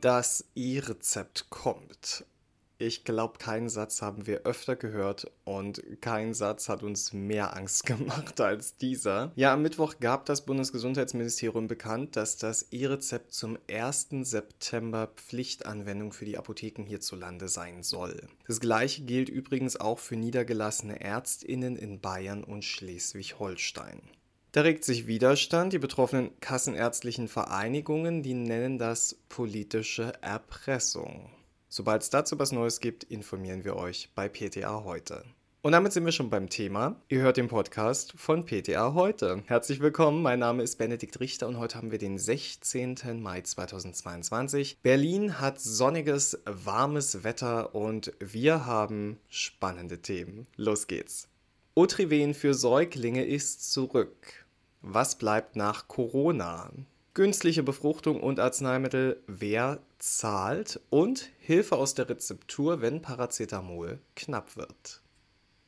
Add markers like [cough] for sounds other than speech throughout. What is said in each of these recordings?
Das E-Rezept kommt. Ich glaube, keinen Satz haben wir öfter gehört und kein Satz hat uns mehr Angst [laughs] gemacht als dieser. Ja, am Mittwoch gab das Bundesgesundheitsministerium bekannt, dass das E-Rezept zum 1. September Pflichtanwendung für die Apotheken hierzulande sein soll. Das gleiche gilt übrigens auch für niedergelassene Ärztinnen in Bayern und Schleswig-Holstein. Da regt sich Widerstand. Die betroffenen kassenärztlichen Vereinigungen, die nennen das politische Erpressung. Sobald es dazu was Neues gibt, informieren wir euch bei PTA heute. Und damit sind wir schon beim Thema. Ihr hört den Podcast von PTA heute. Herzlich willkommen, mein Name ist Benedikt Richter und heute haben wir den 16. Mai 2022. Berlin hat sonniges, warmes Wetter und wir haben spannende Themen. Los geht's. Otriven für Säuglinge ist zurück. Was bleibt nach Corona? Günstliche Befruchtung und Arzneimittel, wer zahlt? Und Hilfe aus der Rezeptur, wenn Paracetamol knapp wird.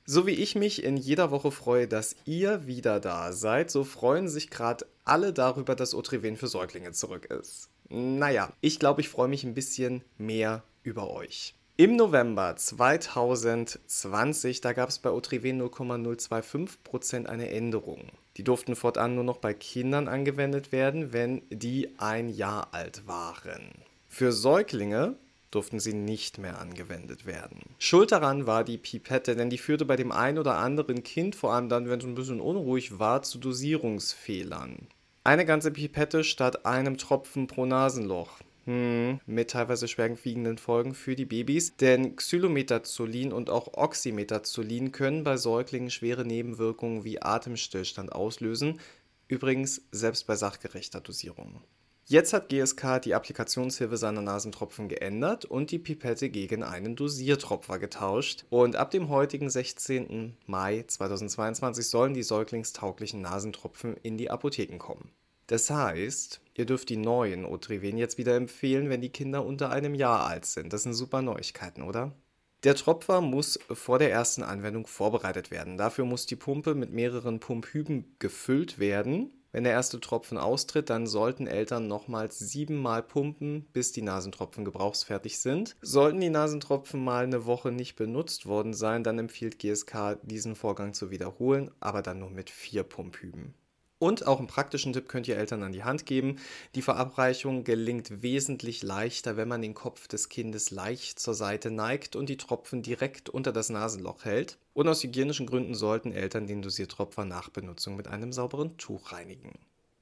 So wie ich mich in jeder Woche freue, dass ihr wieder da seid, so freuen sich gerade alle darüber, dass Otriven für Säuglinge zurück ist. Naja, ich glaube, ich freue mich ein bisschen mehr über euch. Im November 2020, da gab es bei Otriven 0,025% eine Änderung. Die durften fortan nur noch bei Kindern angewendet werden, wenn die ein Jahr alt waren. Für Säuglinge durften sie nicht mehr angewendet werden. Schuld daran war die Pipette, denn die führte bei dem einen oder anderen Kind, vor allem dann, wenn es ein bisschen unruhig war, zu Dosierungsfehlern. Eine ganze Pipette statt einem Tropfen pro Nasenloch. Hm, mit teilweise schwerwiegenden Folgen für die Babys, denn Xylometazolin und auch Oxymetazolin können bei Säuglingen schwere Nebenwirkungen wie Atemstillstand auslösen, übrigens selbst bei sachgerechter Dosierung. Jetzt hat GSK die Applikationshilfe seiner Nasentropfen geändert und die Pipette gegen einen Dosiertropfer getauscht. Und ab dem heutigen 16. Mai 2022 sollen die säuglingstauglichen Nasentropfen in die Apotheken kommen. Das heißt, ihr dürft die neuen Otriven jetzt wieder empfehlen, wenn die Kinder unter einem Jahr alt sind. Das sind super Neuigkeiten, oder? Der Tropfer muss vor der ersten Anwendung vorbereitet werden. Dafür muss die Pumpe mit mehreren Pumphyben gefüllt werden. Wenn der erste Tropfen austritt, dann sollten Eltern nochmals siebenmal pumpen, bis die Nasentropfen gebrauchsfertig sind. Sollten die Nasentropfen mal eine Woche nicht benutzt worden sein, dann empfiehlt GSK, diesen Vorgang zu wiederholen, aber dann nur mit vier Pumphüben. Und auch einen praktischen Tipp könnt ihr Eltern an die Hand geben. Die Verabreichung gelingt wesentlich leichter, wenn man den Kopf des Kindes leicht zur Seite neigt und die Tropfen direkt unter das Nasenloch hält. Und aus hygienischen Gründen sollten Eltern den Dosiertropfer nach Benutzung mit einem sauberen Tuch reinigen.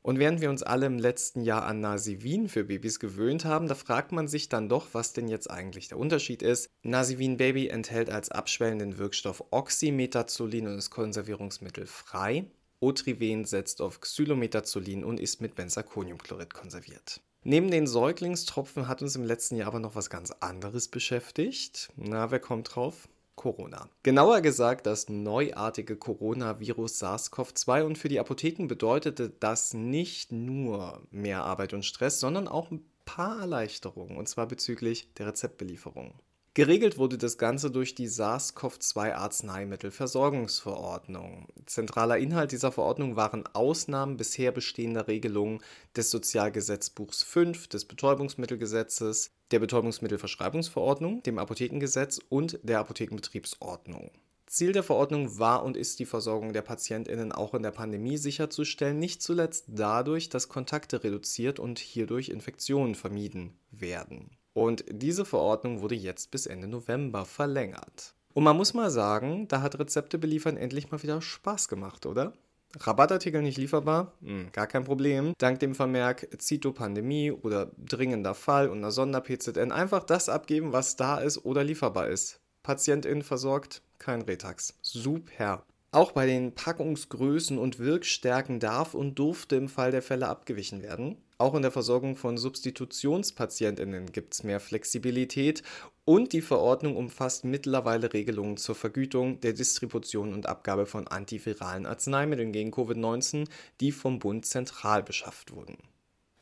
Und während wir uns alle im letzten Jahr an Nasivin für Babys gewöhnt haben, da fragt man sich dann doch, was denn jetzt eigentlich der Unterschied ist. Nasivin Baby enthält als abschwellenden Wirkstoff Oxymetazolin und ist Konservierungsmittel frei. Otriven setzt auf Xylometazolin und ist mit Benzalkoniumchlorid konserviert. Neben den Säuglingstropfen hat uns im letzten Jahr aber noch was ganz anderes beschäftigt. Na, wer kommt drauf? Corona. Genauer gesagt das neuartige Coronavirus SARS-CoV-2 und für die Apotheken bedeutete das nicht nur mehr Arbeit und Stress, sondern auch ein paar Erleichterungen und zwar bezüglich der Rezeptbelieferung. Geregelt wurde das Ganze durch die SARS-CoV-2-Arzneimittelversorgungsverordnung. Zentraler Inhalt dieser Verordnung waren Ausnahmen bisher bestehender Regelungen des Sozialgesetzbuchs 5, des Betäubungsmittelgesetzes, der Betäubungsmittelverschreibungsverordnung, dem Apothekengesetz und der Apothekenbetriebsordnung. Ziel der Verordnung war und ist die Versorgung der Patientinnen auch in der Pandemie sicherzustellen, nicht zuletzt dadurch, dass Kontakte reduziert und hierdurch Infektionen vermieden werden. Und diese Verordnung wurde jetzt bis Ende November verlängert. Und man muss mal sagen, da hat Rezepte beliefern endlich mal wieder Spaß gemacht, oder? Rabattartikel nicht lieferbar? Hm, gar kein Problem. Dank dem Vermerk Zito-Pandemie oder dringender Fall und einer Sonder-PZN einfach das abgeben, was da ist oder lieferbar ist. Patientin versorgt, kein Retax. Super. Auch bei den Packungsgrößen und Wirkstärken darf und durfte im Fall der Fälle abgewichen werden. Auch in der Versorgung von Substitutionspatientinnen gibt es mehr Flexibilität und die Verordnung umfasst mittlerweile Regelungen zur Vergütung der Distribution und Abgabe von antiviralen Arzneimitteln gegen Covid-19, die vom Bund zentral beschafft wurden.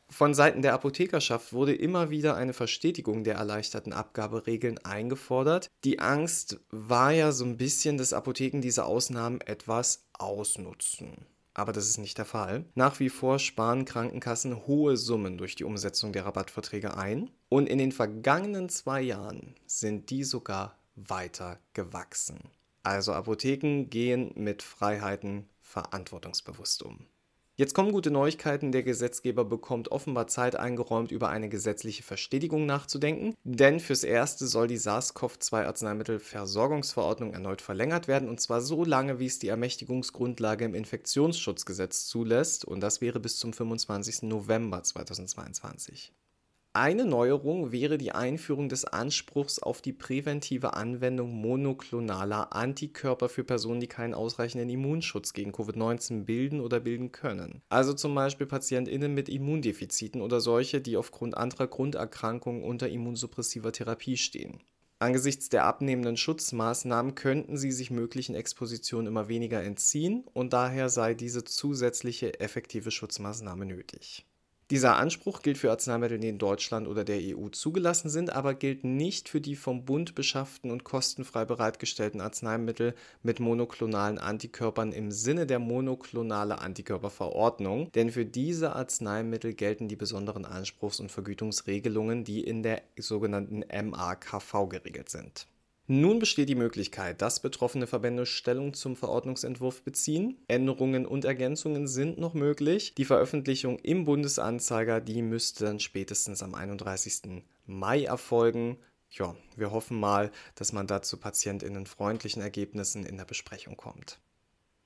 Von Seiten der Apothekerschaft wurde immer wieder eine Verstetigung der erleichterten Abgaberegeln eingefordert. Die Angst war ja so ein bisschen, dass Apotheken diese Ausnahmen etwas ausnutzen. Aber das ist nicht der Fall. Nach wie vor sparen Krankenkassen hohe Summen durch die Umsetzung der Rabattverträge ein und in den vergangenen zwei Jahren sind die sogar weiter gewachsen. Also Apotheken gehen mit Freiheiten verantwortungsbewusst um. Jetzt kommen gute Neuigkeiten. Der Gesetzgeber bekommt offenbar Zeit eingeräumt, über eine gesetzliche Verstetigung nachzudenken. Denn fürs Erste soll die SARS-CoV-2-Arzneimittelversorgungsverordnung erneut verlängert werden. Und zwar so lange, wie es die Ermächtigungsgrundlage im Infektionsschutzgesetz zulässt. Und das wäre bis zum 25. November 2022. Eine Neuerung wäre die Einführung des Anspruchs auf die präventive Anwendung monoklonaler Antikörper für Personen, die keinen ausreichenden Immunschutz gegen Covid-19 bilden oder bilden können. Also zum Beispiel PatientInnen mit Immundefiziten oder solche, die aufgrund anderer Grunderkrankungen unter immunsuppressiver Therapie stehen. Angesichts der abnehmenden Schutzmaßnahmen könnten sie sich möglichen Expositionen immer weniger entziehen und daher sei diese zusätzliche effektive Schutzmaßnahme nötig. Dieser Anspruch gilt für Arzneimittel, die in Deutschland oder der EU zugelassen sind, aber gilt nicht für die vom Bund beschafften und kostenfrei bereitgestellten Arzneimittel mit monoklonalen Antikörpern im Sinne der monoklonale Antikörperverordnung, denn für diese Arzneimittel gelten die besonderen Anspruchs- und Vergütungsregelungen, die in der sogenannten MAKV geregelt sind. Nun besteht die Möglichkeit, dass betroffene Verbände Stellung zum Verordnungsentwurf beziehen. Änderungen und Ergänzungen sind noch möglich. Die Veröffentlichung im Bundesanzeiger, die müsste dann spätestens am 31. Mai erfolgen. Ja, wir hoffen mal, dass man da zu patientinnen freundlichen Ergebnissen in der Besprechung kommt.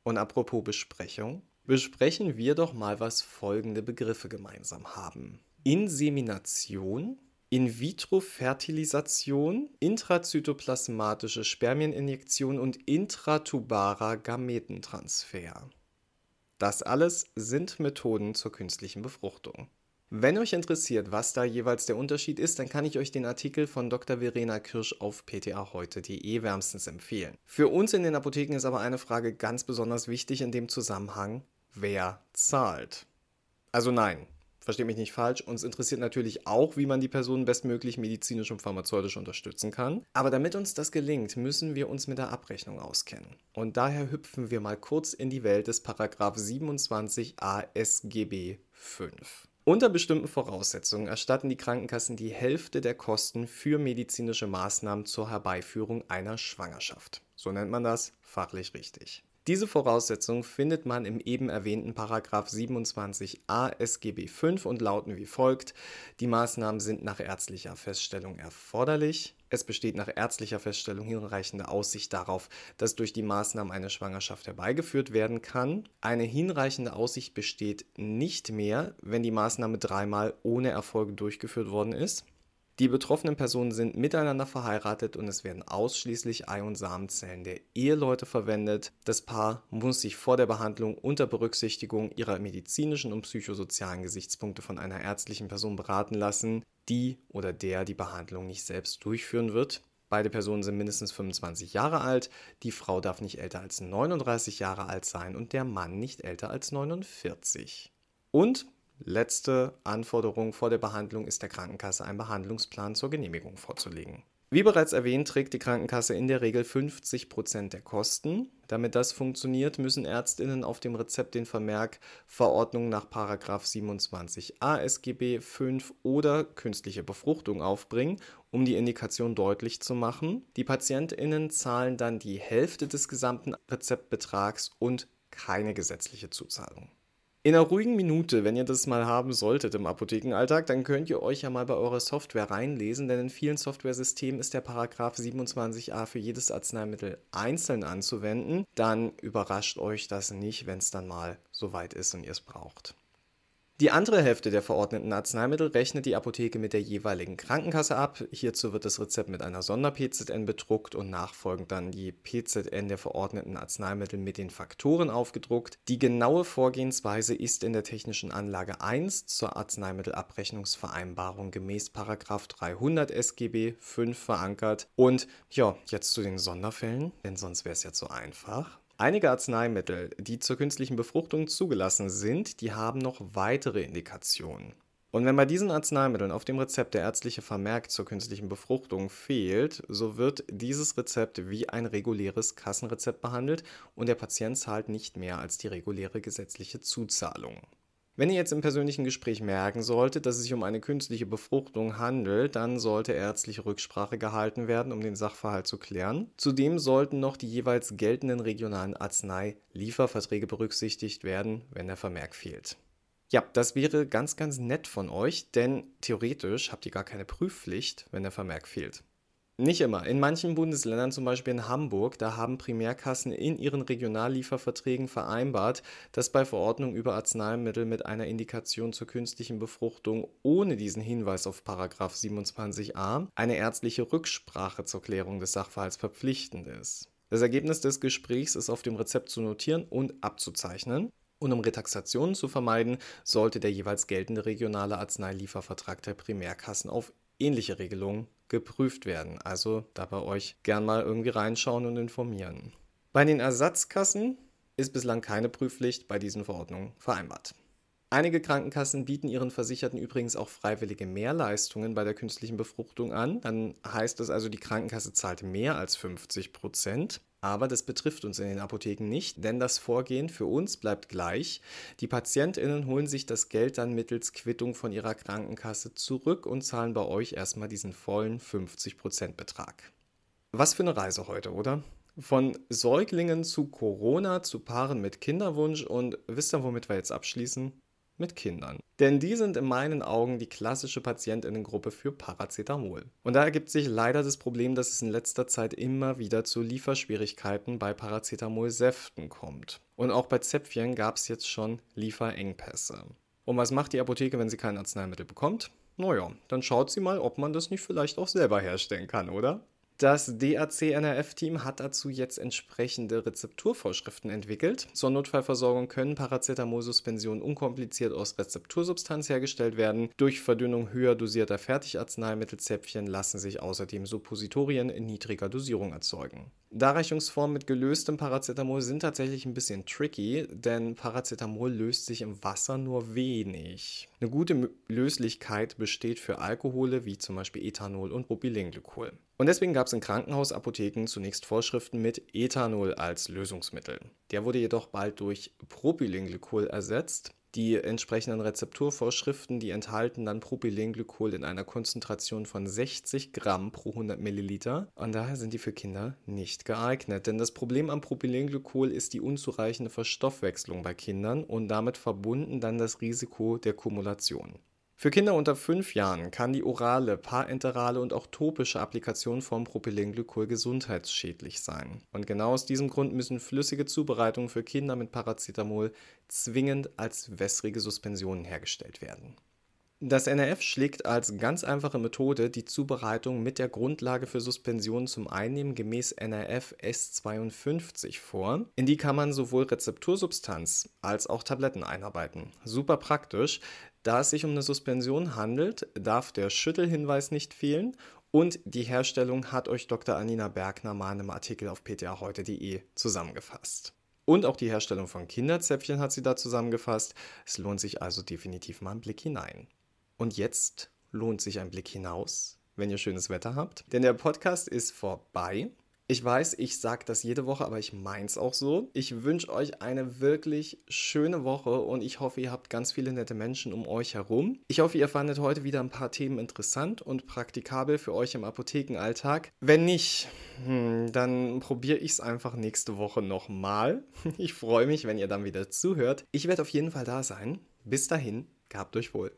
Und apropos Besprechung, besprechen wir doch mal, was folgende Begriffe gemeinsam haben. Insemination In-vitro-Fertilisation, intrazytoplasmatische Spermieninjektion und intratubarer Gametentransfer. Das alles sind Methoden zur künstlichen Befruchtung. Wenn euch interessiert, was da jeweils der Unterschied ist, dann kann ich euch den Artikel von Dr. Verena Kirsch auf ptaheute.de wärmstens empfehlen. Für uns in den Apotheken ist aber eine Frage ganz besonders wichtig in dem Zusammenhang, wer zahlt? Also nein, versteht mich nicht falsch, uns interessiert natürlich auch, wie man die Personen bestmöglich medizinisch und pharmazeutisch unterstützen kann. Aber damit uns das gelingt, müssen wir uns mit der Abrechnung auskennen. Und daher hüpfen wir mal kurz in die Welt des Paragraph 27 ASGB 5. Unter bestimmten Voraussetzungen erstatten die Krankenkassen die Hälfte der Kosten für medizinische Maßnahmen zur Herbeiführung einer Schwangerschaft. So nennt man das fachlich richtig. Diese Voraussetzungen findet man im eben erwähnten Paragraph 27a SGB V und lauten wie folgt: Die Maßnahmen sind nach ärztlicher Feststellung erforderlich. Es besteht nach ärztlicher Feststellung hinreichende Aussicht darauf, dass durch die Maßnahmen eine Schwangerschaft herbeigeführt werden kann. Eine hinreichende Aussicht besteht nicht mehr, wenn die Maßnahme dreimal ohne Erfolg durchgeführt worden ist. Die betroffenen Personen sind miteinander verheiratet und es werden ausschließlich Ei- und Samenzellen der Eheleute verwendet. Das Paar muss sich vor der Behandlung unter Berücksichtigung ihrer medizinischen und psychosozialen Gesichtspunkte von einer ärztlichen Person beraten lassen, die oder der die Behandlung nicht selbst durchführen wird. Beide Personen sind mindestens 25 Jahre alt, die Frau darf nicht älter als 39 Jahre alt sein und der Mann nicht älter als 49. Und Letzte Anforderung vor der Behandlung ist der Krankenkasse ein Behandlungsplan zur Genehmigung vorzulegen. Wie bereits erwähnt, trägt die Krankenkasse in der Regel 50 Prozent der Kosten. Damit das funktioniert, müssen Ärztinnen auf dem Rezept den Vermerk Verordnung nach 27 ASGB 5 oder künstliche Befruchtung aufbringen, um die Indikation deutlich zu machen. Die Patientinnen zahlen dann die Hälfte des gesamten Rezeptbetrags und keine gesetzliche Zuzahlung. In einer ruhigen Minute, wenn ihr das mal haben solltet im Apothekenalltag, dann könnt ihr euch ja mal bei eurer Software reinlesen, denn in vielen Softwaresystemen ist der Paragraph 27a für jedes Arzneimittel einzeln anzuwenden. Dann überrascht euch das nicht, wenn es dann mal soweit ist und ihr es braucht. Die andere Hälfte der verordneten Arzneimittel rechnet die Apotheke mit der jeweiligen Krankenkasse ab. Hierzu wird das Rezept mit einer Sonder-PZN bedruckt und nachfolgend dann die PZN der verordneten Arzneimittel mit den Faktoren aufgedruckt. Die genaue Vorgehensweise ist in der technischen Anlage 1 zur Arzneimittelabrechnungsvereinbarung gemäß 300 SGB 5 verankert. Und ja, jetzt zu den Sonderfällen, denn sonst wäre es ja zu einfach. Einige Arzneimittel, die zur künstlichen Befruchtung zugelassen sind, die haben noch weitere Indikationen. Und wenn bei diesen Arzneimitteln auf dem Rezept der ärztliche Vermerk zur künstlichen Befruchtung fehlt, so wird dieses Rezept wie ein reguläres Kassenrezept behandelt und der Patient zahlt nicht mehr als die reguläre gesetzliche Zuzahlung. Wenn ihr jetzt im persönlichen Gespräch merken solltet, dass es sich um eine künstliche Befruchtung handelt, dann sollte ärztliche Rücksprache gehalten werden, um den Sachverhalt zu klären. Zudem sollten noch die jeweils geltenden regionalen Arznei-Lieferverträge berücksichtigt werden, wenn der Vermerk fehlt. Ja, das wäre ganz, ganz nett von euch, denn theoretisch habt ihr gar keine Prüfpflicht, wenn der Vermerk fehlt. Nicht immer. In manchen Bundesländern, zum Beispiel in Hamburg, da haben Primärkassen in ihren Regionallieferverträgen vereinbart, dass bei Verordnung über Arzneimittel mit einer Indikation zur künstlichen Befruchtung ohne diesen Hinweis auf 27a eine ärztliche Rücksprache zur Klärung des Sachverhalts verpflichtend ist. Das Ergebnis des Gesprächs ist auf dem Rezept zu notieren und abzuzeichnen. Und um Retaxationen zu vermeiden, sollte der jeweils geltende regionale Arzneiliefervertrag der Primärkassen auf ähnliche Regelungen geprüft werden. Also da bei euch gern mal irgendwie reinschauen und informieren. Bei den Ersatzkassen ist bislang keine Prüfpflicht bei diesen Verordnungen vereinbart. Einige Krankenkassen bieten ihren Versicherten übrigens auch freiwillige Mehrleistungen bei der künstlichen Befruchtung an. Dann heißt es also, die Krankenkasse zahlt mehr als 50 Prozent. Aber das betrifft uns in den Apotheken nicht, denn das Vorgehen für uns bleibt gleich. Die Patientinnen holen sich das Geld dann mittels Quittung von ihrer Krankenkasse zurück und zahlen bei euch erstmal diesen vollen 50% Betrag. Was für eine Reise heute, oder? Von Säuglingen zu Corona zu Paaren mit Kinderwunsch und wisst ihr, womit wir jetzt abschließen? Mit Kindern. Denn die sind in meinen Augen die klassische Patientinnengruppe für Paracetamol. Und da ergibt sich leider das Problem, dass es in letzter Zeit immer wieder zu Lieferschwierigkeiten bei Paracetamol-Säften kommt. Und auch bei Zäpfchen gab es jetzt schon Lieferengpässe. Und was macht die Apotheke, wenn sie kein Arzneimittel bekommt? Naja, dann schaut sie mal, ob man das nicht vielleicht auch selber herstellen kann, oder? Das DAC-NRF-Team hat dazu jetzt entsprechende Rezepturvorschriften entwickelt. Zur Notfallversorgung können Paracetamol-Suspensionen unkompliziert aus Rezeptursubstanz hergestellt werden. Durch Verdünnung höher dosierter Fertigarzneimittelzäpfchen lassen sich außerdem Suppositorien in niedriger Dosierung erzeugen. Darreichungsformen mit gelöstem Paracetamol sind tatsächlich ein bisschen tricky, denn Paracetamol löst sich im Wasser nur wenig. Eine gute Löslichkeit besteht für Alkohole wie zum Beispiel Ethanol und Propylenglykol. Und deswegen gab es in Krankenhausapotheken zunächst Vorschriften mit Ethanol als Lösungsmittel. Der wurde jedoch bald durch Propylenglykol ersetzt die entsprechenden Rezepturvorschriften, die enthalten dann Propylenglykol in einer Konzentration von 60 Gramm pro 100 Milliliter. Und daher sind die für Kinder nicht geeignet. Denn das Problem am Propylenglykol ist die unzureichende Verstoffwechslung bei Kindern und damit verbunden dann das Risiko der Kumulation. Für Kinder unter 5 Jahren kann die orale, parenterale und auch topische Applikation von Propylenglykol gesundheitsschädlich sein. Und genau aus diesem Grund müssen flüssige Zubereitungen für Kinder mit Paracetamol zwingend als wässrige Suspensionen hergestellt werden. Das NRF schlägt als ganz einfache Methode die Zubereitung mit der Grundlage für Suspensionen zum Einnehmen gemäß NRF S52 vor. In die kann man sowohl Rezeptursubstanz als auch Tabletten einarbeiten. Super praktisch, da es sich um eine Suspension handelt, darf der Schüttelhinweis nicht fehlen und die Herstellung hat euch Dr. Anina Bergner mal in einem Artikel auf ptaheute.de zusammengefasst. Und auch die Herstellung von Kinderzäpfchen hat sie da zusammengefasst. Es lohnt sich also definitiv mal einen Blick hinein. Und jetzt lohnt sich ein Blick hinaus, wenn ihr schönes Wetter habt. Denn der Podcast ist vorbei. Ich weiß, ich sage das jede Woche, aber ich meine es auch so. Ich wünsche euch eine wirklich schöne Woche und ich hoffe, ihr habt ganz viele nette Menschen um euch herum. Ich hoffe, ihr fandet heute wieder ein paar Themen interessant und praktikabel für euch im Apothekenalltag. Wenn nicht, hm, dann probiere ich es einfach nächste Woche nochmal. [laughs] Ich freue mich, wenn ihr dann wieder zuhört. Ich werde auf jeden Fall da sein. Bis dahin, gehabt euch wohl.